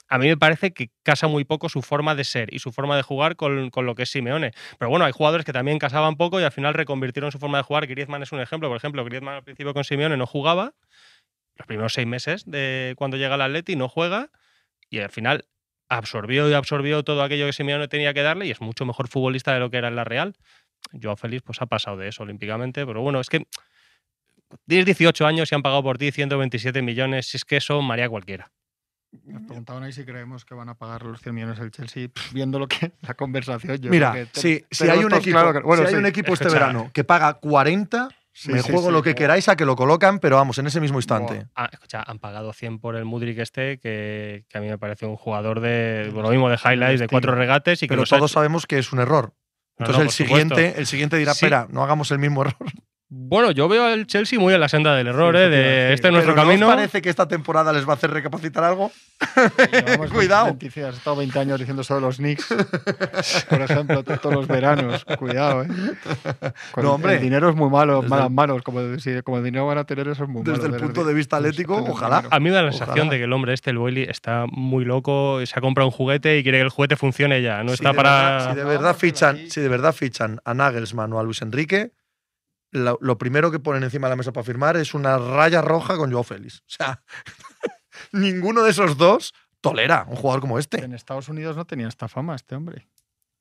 [SPEAKER 3] a mí me parece que casa muy poco su forma de ser y su forma de jugar con, con lo que es Simeone. Pero bueno, hay jugadores que también casaban poco y al final reconvirtieron su forma de jugar. Griezmann es un ejemplo. Por ejemplo, Griezmann al principio con Simeone no jugaba. Los primeros seis meses de cuando llega al Atleti no juega. y al final absorbió y absorbió todo aquello que Simeone tenía que darle y es mucho mejor futbolista de lo que era en la Real. Joao Félix pues ha pasado de eso olímpicamente, pero bueno, es que tienes 18 años y han pagado por ti 127 millones, si es que eso maría cualquiera.
[SPEAKER 4] Nos preguntaban ahí si creemos que van a pagar los 100 millones el Chelsea. Pff, Viendo lo que la conversación. Yo
[SPEAKER 2] Mira,
[SPEAKER 4] creo que te-
[SPEAKER 2] si, si hay un equipo,
[SPEAKER 4] claro que- bueno,
[SPEAKER 2] si hay
[SPEAKER 4] sí.
[SPEAKER 2] un equipo este verano que paga 40,
[SPEAKER 4] Sí,
[SPEAKER 2] me
[SPEAKER 4] sí,
[SPEAKER 2] juego
[SPEAKER 4] sí,
[SPEAKER 2] lo que queráis a que lo colocan, pero vamos, en ese mismo instante.
[SPEAKER 3] Ah, escucha, han pagado 100 por el Mudrik este, que, que a mí me parece un jugador de lo mismo de highlights, de cuatro regates y que
[SPEAKER 2] Pero
[SPEAKER 3] ha-
[SPEAKER 2] todos sabemos que es un error. Entonces
[SPEAKER 3] no,
[SPEAKER 2] el, siguiente, el siguiente dirá,
[SPEAKER 3] Sí.
[SPEAKER 2] espera, no hagamos el mismo error.
[SPEAKER 3] Bueno, yo veo al Chelsea muy en la senda del error,
[SPEAKER 4] eso
[SPEAKER 3] ¿eh? De
[SPEAKER 4] decir.
[SPEAKER 3] este es nuestro
[SPEAKER 2] Pero ¿no os
[SPEAKER 3] camino.
[SPEAKER 2] parece que esta temporada les va a hacer recapacitar algo?
[SPEAKER 4] Llevamos
[SPEAKER 2] Cuidado.
[SPEAKER 4] 20, has estado 20 años diciendo solo los Knicks. Por ejemplo, to- todos los veranos. Cuidado, ¿eh? Con-
[SPEAKER 2] No, hombre.
[SPEAKER 4] El dinero es muy malo,
[SPEAKER 2] Desde
[SPEAKER 4] malas manos. Como, si, como el dinero van a tener, eso es muy malo.
[SPEAKER 2] Desde el punto de vista
[SPEAKER 4] pues,
[SPEAKER 2] atlético, ojalá.
[SPEAKER 3] A mí me da la sensación
[SPEAKER 2] Ojalá.
[SPEAKER 3] de que el hombre este, el Boyle, está muy loco, se ha comprado un juguete y quiere que el juguete funcione ya. No
[SPEAKER 2] Si
[SPEAKER 3] está
[SPEAKER 2] de
[SPEAKER 3] para.
[SPEAKER 2] verdad- si de verdad fichan, si de verdad fichan a Nagelsmann o a Luis Enrique, lo, lo primero que ponen encima de la mesa para firmar es una raya roja con Joao Félix. O sea, ninguno de esos dos tolera un jugador como este.
[SPEAKER 4] En Estados Unidos no tenía esta fama este hombre.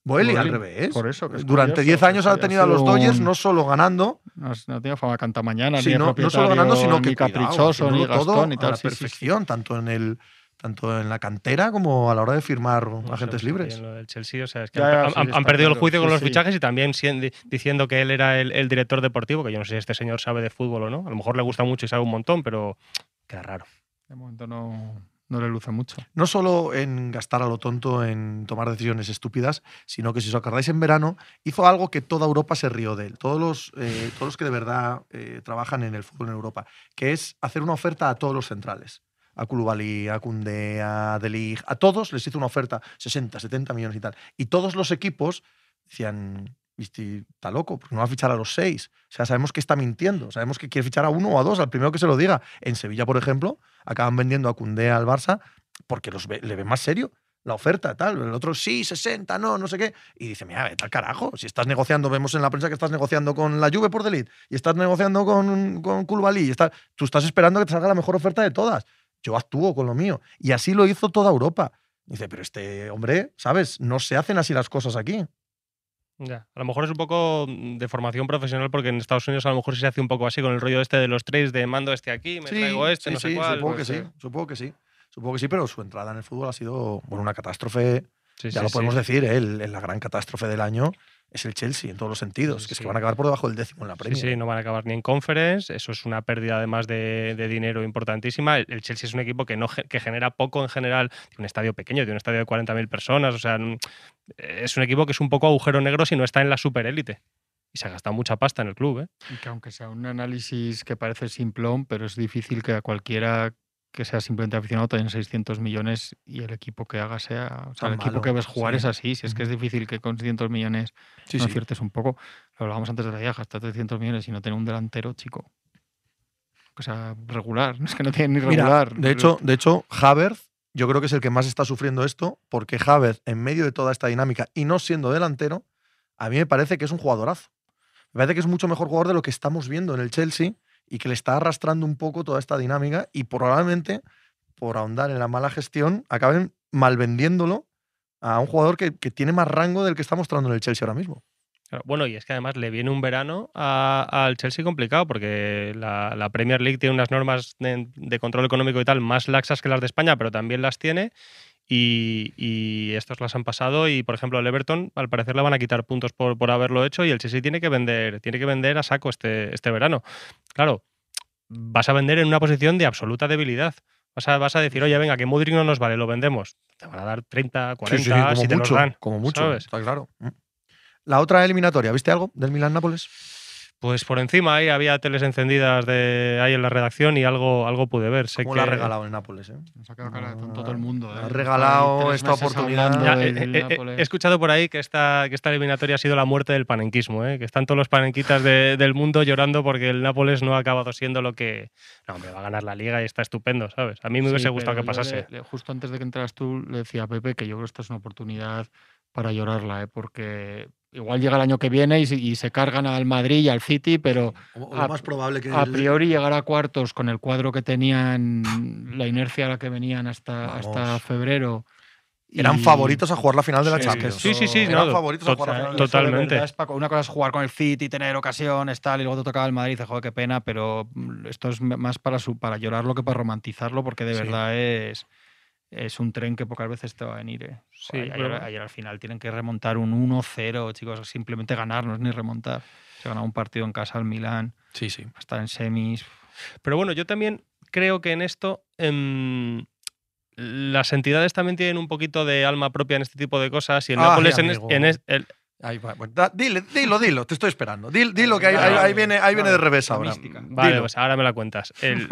[SPEAKER 2] Boeli, al revés.
[SPEAKER 4] por eso, que es
[SPEAKER 2] Durante
[SPEAKER 4] curioso,
[SPEAKER 2] 10 años ha tenido a los Dodgers no solo ganando,
[SPEAKER 4] No, no tenía fama canta mañana,
[SPEAKER 2] Sí,
[SPEAKER 4] ni de
[SPEAKER 2] no, no solo ganando, sino que
[SPEAKER 4] ni
[SPEAKER 2] cuidado,
[SPEAKER 4] caprichoso, ni
[SPEAKER 2] todo
[SPEAKER 4] y
[SPEAKER 2] a
[SPEAKER 4] tal.
[SPEAKER 2] la
[SPEAKER 4] sí, sí, sí.
[SPEAKER 2] perfección, tanto en el tanto en la cantera como a la hora de firmar
[SPEAKER 3] No
[SPEAKER 2] agentes libres.
[SPEAKER 3] en lo del Chelsea, o sea, es que
[SPEAKER 4] Ya,
[SPEAKER 3] han,
[SPEAKER 4] ya,
[SPEAKER 3] han-
[SPEAKER 4] sí,
[SPEAKER 3] han
[SPEAKER 4] está
[SPEAKER 3] perdido el juicio con
[SPEAKER 4] sí,
[SPEAKER 3] los
[SPEAKER 4] sí.
[SPEAKER 3] fichajes y también diciendo que él era el, el director deportivo, que yo no sé si este señor sabe de fútbol o no. A lo mejor le gusta mucho y sabe un montón, pero queda raro.
[SPEAKER 4] De momento no, no le luce mucho.
[SPEAKER 2] No solo en gastar a lo tonto en tomar decisiones estúpidas, sino que si os acordáis en verano hizo algo que toda Europa se rió de él, todos los, eh, todos los que de verdad eh, trabajan en el fútbol en Europa, que es hacer una oferta a todos los centrales. A Koulibaly, a Koundé, a De Ligt, a todos les hizo una oferta 60, 70 millones y tal. Y todos los equipos decían, "Este está loco, porque no va a fichar a los seis. O sea, sabemos que está mintiendo, sabemos que quiere fichar a uno o a dos, al primero que se lo diga. En Sevilla, por ejemplo, acaban vendiendo a Koundé al Barça porque los ve- le ven más serio la oferta, tal. El otro, sí, 60, no, no sé qué. Y dice, mira, vete al carajo. Si estás negociando, vemos en la prensa que estás negociando con la Juve por Delit y estás negociando con, con Koulibaly y está, tú estás esperando que te salga la mejor oferta de todas. Yo actúo con lo mío. Y así lo hizo toda Europa. Dice, pero este hombre, ¿sabes? No se hacen así las cosas aquí.
[SPEAKER 3] Ya. A lo mejor es un poco mm, de formación profesional, porque en Estados Unidos a lo mejor sí se hace un poco así con el rollo este de los trades de mando este aquí, me traigo este,
[SPEAKER 2] sí,
[SPEAKER 3] no sé
[SPEAKER 2] sí,
[SPEAKER 3] cuál.
[SPEAKER 2] Supongo que
[SPEAKER 3] pues,
[SPEAKER 2] sí,
[SPEAKER 3] eh,
[SPEAKER 2] supongo que sí. Supongo que sí, pero su entrada en el fútbol ha sido bueno, una catástrofe.
[SPEAKER 3] sí,
[SPEAKER 2] ya
[SPEAKER 3] sí,
[SPEAKER 2] lo
[SPEAKER 3] sí.
[SPEAKER 2] podemos decir, ¿eh? La gran catástrofe del año es el Chelsea en todos los sentidos.
[SPEAKER 3] Sí,
[SPEAKER 2] que es
[SPEAKER 3] sí.
[SPEAKER 2] que van a acabar por debajo del décimo en la
[SPEAKER 3] Sí,
[SPEAKER 2] Premier.
[SPEAKER 3] sí, no van a acabar ni en conference. Eso es una pérdida además de, de dinero importantísima. El, el Chelsea es un equipo que, no, que genera poco en general. Tiene un estadio pequeño, tiene un estadio de 40.000 personas. O sea, mm, es un equipo que es un poco agujero negro si no está en la superélite. Y se ha gastado mucha pasta en el club. ¿eh?
[SPEAKER 4] Y que aunque sea un análisis que parece simplón, pero es difícil que a cualquiera que sea simplemente aficionado te den 600 millones y el equipo que haga sea. O sea,
[SPEAKER 2] Tan
[SPEAKER 4] el equipo
[SPEAKER 2] malo,
[SPEAKER 4] que ves jugar
[SPEAKER 2] sí.
[SPEAKER 4] es así. Si es que es difícil que con 600 millones
[SPEAKER 2] Sí,
[SPEAKER 4] no
[SPEAKER 2] sí.
[SPEAKER 4] aciertes un poco. Lo hablábamos antes de la idea, gastar 300 millones y no tener un delantero, chico. O sea, regular. Es que no tiene ni
[SPEAKER 2] Mira,
[SPEAKER 4] regular.
[SPEAKER 2] de hecho, de hecho, Havertz, yo creo que es el que más está sufriendo esto, porque Havertz, en medio de toda esta dinámica y no siendo delantero, a mí me parece que es un jugadorazo. Me parece que es mucho mejor jugador de lo que estamos viendo en el Chelsea y que le está arrastrando un poco toda esta dinámica y probablemente, por ahondar en la mala gestión, acaben malvendiéndolo a un jugador que, que tiene más rango del que está mostrando en el Chelsea ahora mismo.
[SPEAKER 3] Bueno, y es que además le viene un verano al Chelsea complicado porque la, la Premier League tiene unas normas de, de control económico y tal más laxas que las de España, pero también las tiene. Y, y estos las han pasado y, por ejemplo, el Everton al parecer le van a quitar puntos por, por haberlo hecho y el Chelsea tiene que vender, tiene que vender a saco este, este verano. Claro, vas a vender en una posición de absoluta debilidad. Vas a, vas a decir, oye, venga, que Mudrik no nos vale, lo vendemos. Te van a dar 30, 40, si te
[SPEAKER 2] mucho,
[SPEAKER 3] los dan.
[SPEAKER 2] como mucho,
[SPEAKER 3] ¿sabes?
[SPEAKER 2] está claro. La otra eliminatoria, ¿viste algo del Milan-Nápoles?
[SPEAKER 3] Pues por encima ahí había teles encendidas de ahí en la redacción y algo, algo pude ver. Sé
[SPEAKER 2] ¿Cómo
[SPEAKER 3] que
[SPEAKER 2] la ha regalado el Nápoles? eh?
[SPEAKER 4] Nos ha quedado cara de tonto todo el mundo.
[SPEAKER 2] Ha
[SPEAKER 4] ¿eh?
[SPEAKER 2] regalado esta oportunidad.
[SPEAKER 3] Ya, eh, eh, he escuchado por ahí que esta, que esta eliminatoria ha sido la muerte del panenquismo, ¿eh? que están todos los panenquitas de- del mundo llorando porque el Nápoles no ha acabado siendo lo que. No, hombre, va a ganar la liga y está estupendo, ¿sabes? A mí me hubiese
[SPEAKER 4] Sí,
[SPEAKER 3] gustado que pasase.
[SPEAKER 4] le- le- justo antes de que entraras tú, le decía a Pepe que yo creo que esta es una oportunidad para llorarla, ¿eh? porque igual llega el año que viene y, se- y se cargan al Madrid y al City, pero
[SPEAKER 2] O- o
[SPEAKER 4] a-
[SPEAKER 2] lo más probable que
[SPEAKER 4] a
[SPEAKER 2] el-
[SPEAKER 4] priori llegar a cuartos con el cuadro que tenían, la inercia a la que venían hasta, hasta febrero.
[SPEAKER 2] eran
[SPEAKER 4] y-
[SPEAKER 2] favoritos a jugar la final de la
[SPEAKER 4] Sí,
[SPEAKER 2] Champions.
[SPEAKER 3] Sí, sí, sí,
[SPEAKER 2] Eran
[SPEAKER 3] no,
[SPEAKER 2] favoritos a jugar la final de la
[SPEAKER 4] Eso de
[SPEAKER 3] totalmente.
[SPEAKER 4] verdad una cosa es jugar con el Fit y tener ocasiones, tal, y luego te tocaba el Madrid y dices, joder, qué pena, pero mm, esto es más para, su, para llorarlo que para romantizarlo, porque de
[SPEAKER 2] Sí.
[SPEAKER 4] verdad es, es un tren que pocas veces te va a venir. eh.
[SPEAKER 3] Sí,
[SPEAKER 4] ayer,
[SPEAKER 3] pero-
[SPEAKER 4] ayer al final tienen que remontar un 1-0, chicos, simplemente ganar, no es ni remontar. Se gana un partido en casa al Milán,
[SPEAKER 2] Sí, sí.
[SPEAKER 4] estar en semis.
[SPEAKER 3] Pero bueno, yo también creo que en esto em, las entidades también tienen un poquito de alma propia en este tipo de cosas y el
[SPEAKER 2] Ay,
[SPEAKER 3] Nápoles en, es-
[SPEAKER 2] amigo.
[SPEAKER 3] en es- el-
[SPEAKER 2] Ahí va, bueno, da- dile, dilo, dilo, te estoy esperando. Dil- Dilo, que ahí, viene, ahí viene de revés ahora.
[SPEAKER 4] mística.
[SPEAKER 3] Vale,
[SPEAKER 2] Dilo.
[SPEAKER 3] pues ahora me la cuentas. El-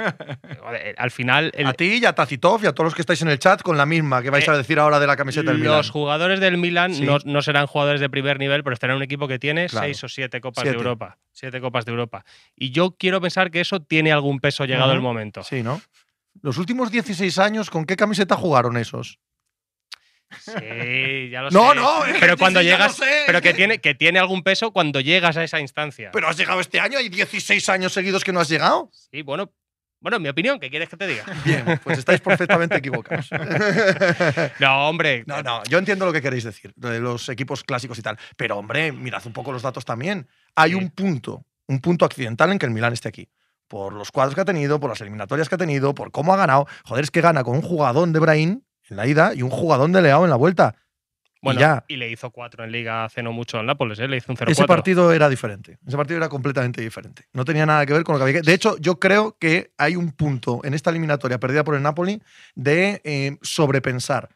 [SPEAKER 3] al final, el-
[SPEAKER 2] A ti y a Tacitov y a todos los que estáis en el chat con la misma que vais
[SPEAKER 3] Eh,
[SPEAKER 2] a decir ahora de la camiseta del Milan.
[SPEAKER 3] los jugadores del Milan
[SPEAKER 2] Sí.
[SPEAKER 3] no, no serán jugadores de primer nivel, pero estarán en un equipo que tiene
[SPEAKER 2] Claro.
[SPEAKER 3] seis o siete copas
[SPEAKER 2] Siete.
[SPEAKER 3] de Europa. Siete copas de Europa. Y yo quiero pensar que eso tiene algún peso llegado el
[SPEAKER 2] Ujú.
[SPEAKER 3] momento.
[SPEAKER 2] Sí, ¿no? Los últimos 16 años, ¿con qué camiseta jugaron esos?
[SPEAKER 3] Sí, ya lo
[SPEAKER 2] No,
[SPEAKER 3] sé.
[SPEAKER 2] no, que
[SPEAKER 3] pero
[SPEAKER 2] sí,
[SPEAKER 3] cuando
[SPEAKER 2] sí,
[SPEAKER 3] llegas,
[SPEAKER 2] sé.
[SPEAKER 3] pero que tiene, que tiene algún peso cuando llegas a esa instancia.
[SPEAKER 2] Pero has llegado este año, hay 16 años seguidos que no has llegado.
[SPEAKER 3] Sí, bueno, bueno, mi opinión, ¿qué quieres que te diga?
[SPEAKER 2] Bien, pues estáis perfectamente equivocados.
[SPEAKER 3] No, hombre.
[SPEAKER 2] No, no, yo entiendo lo que queréis decir, de los equipos clásicos y tal. Pero, hombre, mirad un poco los datos también. Hay
[SPEAKER 3] Sí.
[SPEAKER 2] un punto, un punto accidental en que el Milan esté aquí. Por los cuadros que ha tenido, por las eliminatorias que ha tenido, por cómo ha ganado. Joder, es que gana con un jugadón de Brahim en la ida y un jugadón de Leao en la vuelta.
[SPEAKER 3] Bueno,
[SPEAKER 2] y ya.
[SPEAKER 3] y le hizo cuatro en Liga hace no mucho al Nápoles, ¿eh? Le hizo un 0-4.
[SPEAKER 2] Ese partido era diferente. Ese partido era completamente diferente. No tenía nada que ver con lo que había que. De hecho, yo creo que hay un punto en esta eliminatoria perdida por el Napoli de eh, sobrepensar.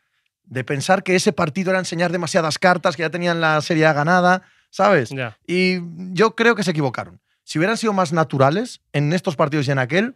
[SPEAKER 2] De pensar que ese partido era enseñar demasiadas cartas, que ya tenían la Serie A ganada, ¿sabes?
[SPEAKER 3] Ya.
[SPEAKER 2] Y yo creo que se equivocaron. Si hubieran sido más naturales en estos partidos y en aquel,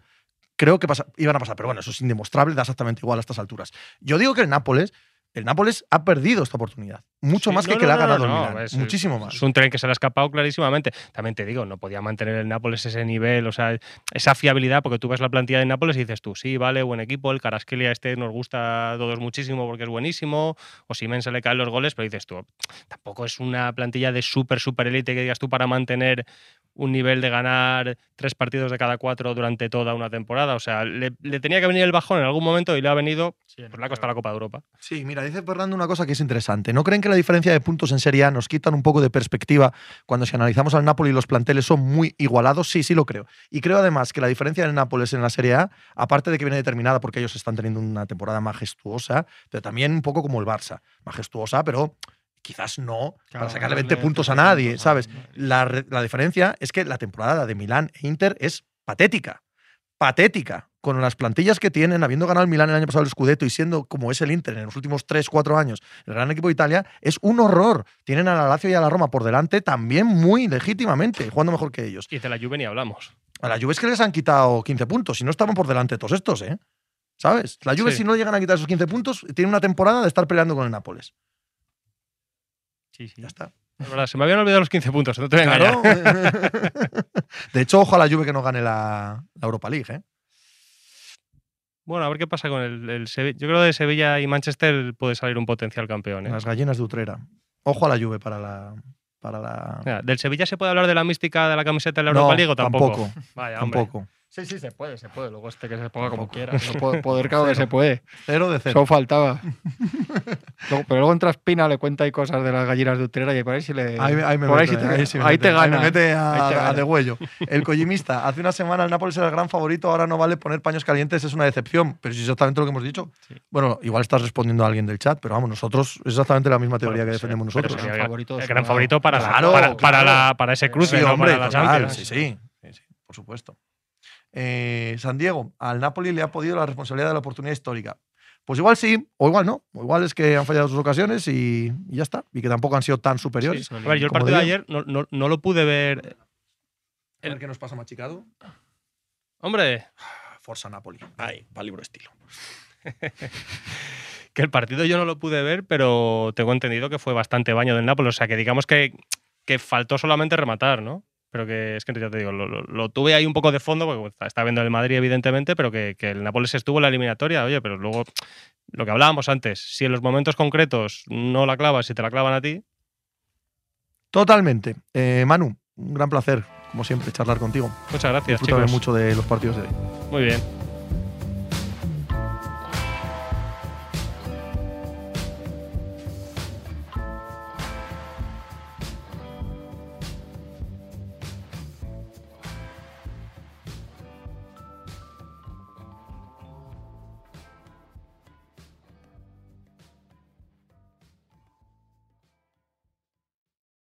[SPEAKER 2] creo que pasa- iban a pasar. Pero bueno, eso es indemostrable, da exactamente igual a estas alturas. Yo digo que el Nápoles, el Nápoles ha perdido esta oportunidad. Mucho
[SPEAKER 3] Sí,
[SPEAKER 2] más que
[SPEAKER 3] no,
[SPEAKER 2] que
[SPEAKER 3] no,
[SPEAKER 2] le ha ganado el Milan.
[SPEAKER 3] es-
[SPEAKER 2] Muchísimo más.
[SPEAKER 3] Es un tren que se le ha escapado clarísimamente. También te digo, no podía mantener el Nápoles ese nivel, o sea, esa fiabilidad, porque tú ves la plantilla de Nápoles y dices tú, sí, vale, buen equipo, el Carasquelia este nos gusta a todos muchísimo porque es buenísimo, o si se le caen los goles, pero dices tú, tampoco es una plantilla de súper, súper élite que digas tú para mantener un nivel de ganar tres partidos de cada cuatro durante toda una temporada. O sea, le, le tenía que venir el bajón en algún momento y le ha venido, pues le ha costado la Copa de Europa.
[SPEAKER 2] Sí, mira, dice Fernando una cosa que es interesante. ¿No creen que la diferencia de puntos en Serie A nos quitan un poco de perspectiva cuando si analizamos al Napoli los planteles son muy igualados? Sí, sí lo creo. Y creo además que la diferencia del Nápoles en la Serie A, aparte de que viene determinada porque ellos están teniendo una temporada majestuosa, pero también un poco como el Barça. Majestuosa, pero quizás no para sacarle 20 puntos a nadie, ¿sabes? La, la diferencia es que la temporada de Milán e Inter es patética. Patética. Con las plantillas que tienen, habiendo ganado el Milán el año pasado el Scudetto y siendo como es el Inter en los últimos 3-4 años el gran equipo de Italia, es un horror. Tienen a la Lazio y a la Roma por delante también muy legítimamente, jugando mejor que ellos.
[SPEAKER 3] Y de la Juve ni hablamos.
[SPEAKER 2] A la Juve es que les han quitado 15 puntos y no estaban por delante todos estos, ¿eh? ¿Sabes? La Juve,
[SPEAKER 3] Sí.
[SPEAKER 2] si no llegan a quitar esos 15 puntos, tiene una temporada de estar peleando con el Nápoles.
[SPEAKER 4] Sí, sí.
[SPEAKER 2] Ya está.
[SPEAKER 3] Es verdad, se me habían olvidado los 15 puntos, no te voy a.
[SPEAKER 2] Claro. de hecho, ojo a la Juve que no gane la, la Europa League, ¿eh?
[SPEAKER 3] Bueno, a ver qué pasa con el, el Sevilla. Yo creo que de Sevilla y Manchester puede salir un potencial campeón. ¿eh?
[SPEAKER 2] Las gallinas de Utrera. Ojo a la Juve para la. Para la...
[SPEAKER 3] Mira, ¿Del Sevilla se puede hablar de la mística de la camiseta de la
[SPEAKER 2] No,
[SPEAKER 3] Europa League o tampoco?
[SPEAKER 2] tampoco.
[SPEAKER 3] Vaya.
[SPEAKER 2] Tampoco.
[SPEAKER 4] Sí, sí, se puede, se puede. Luego este que se ponga como quiera. No puede- poder, claro que se puede.
[SPEAKER 2] Cero de cero.
[SPEAKER 4] Eso faltaba. Luego- pero luego entra Espina, le cuenta ahí cosas de las gallinas de Utrera y por ahí sí le.
[SPEAKER 2] Ahí, ahí me
[SPEAKER 4] por ahí
[SPEAKER 2] mete,
[SPEAKER 4] sí te,
[SPEAKER 2] ahí sí me
[SPEAKER 4] ahí
[SPEAKER 2] mete.
[SPEAKER 4] te gana.
[SPEAKER 2] me mete a, de huello. El collimista. Hace una semana el Nápoles era el gran favorito, ahora no vale poner paños calientes, es una decepción. Pero es exactamente lo que hemos dicho.
[SPEAKER 4] Sí.
[SPEAKER 2] Bueno, igual estás respondiendo a alguien del chat, pero vamos, nosotros es exactamente la misma teoría
[SPEAKER 3] Bueno,
[SPEAKER 2] que
[SPEAKER 3] pues,
[SPEAKER 2] defendemos nosotros.
[SPEAKER 4] El favorito
[SPEAKER 3] gran favorito para, la-
[SPEAKER 2] Claro,
[SPEAKER 3] para, para
[SPEAKER 2] claro.
[SPEAKER 3] la- para ese cruce,
[SPEAKER 2] Sí,
[SPEAKER 3] no
[SPEAKER 2] hombre,
[SPEAKER 3] para la
[SPEAKER 2] total,
[SPEAKER 3] Champions.
[SPEAKER 2] sí, sí, sí, sí, por supuesto. Eh, San Diego, al Napoli le ha podido la responsabilidad de la oportunidad histórica. Pues igual sí, o igual no. O igual es que han fallado sus ocasiones y, y ya está. Y que tampoco han sido tan superiores.
[SPEAKER 3] Sí. A ver, yo el partido de ayer no, no- no lo pude ver.
[SPEAKER 2] A ver qué nos pasa machicado.
[SPEAKER 3] Hombre,
[SPEAKER 2] Forza Napoli. Ahí, para libro estilo.
[SPEAKER 3] que el partido yo no lo pude ver, pero tengo entendido que fue bastante baño del Nápoles. O sea, que digamos que, que faltó solamente rematar, ¿no? Pero que es que ya te digo, lo, lo- lo tuve ahí un poco de fondo, porque está- está viendo el Madrid, evidentemente, pero que, que el Nápoles estuvo en la eliminatoria, oye, pero luego lo que hablábamos antes, si en los momentos concretos no la clavas y te la clavan a ti,
[SPEAKER 2] Totalmente. Eh, Manu, un gran placer, como siempre, charlar contigo.
[SPEAKER 3] Muchas gracias,
[SPEAKER 2] Disfrútame
[SPEAKER 3] chicos.
[SPEAKER 2] mucho de los partidos de hoy.
[SPEAKER 3] Muy bien.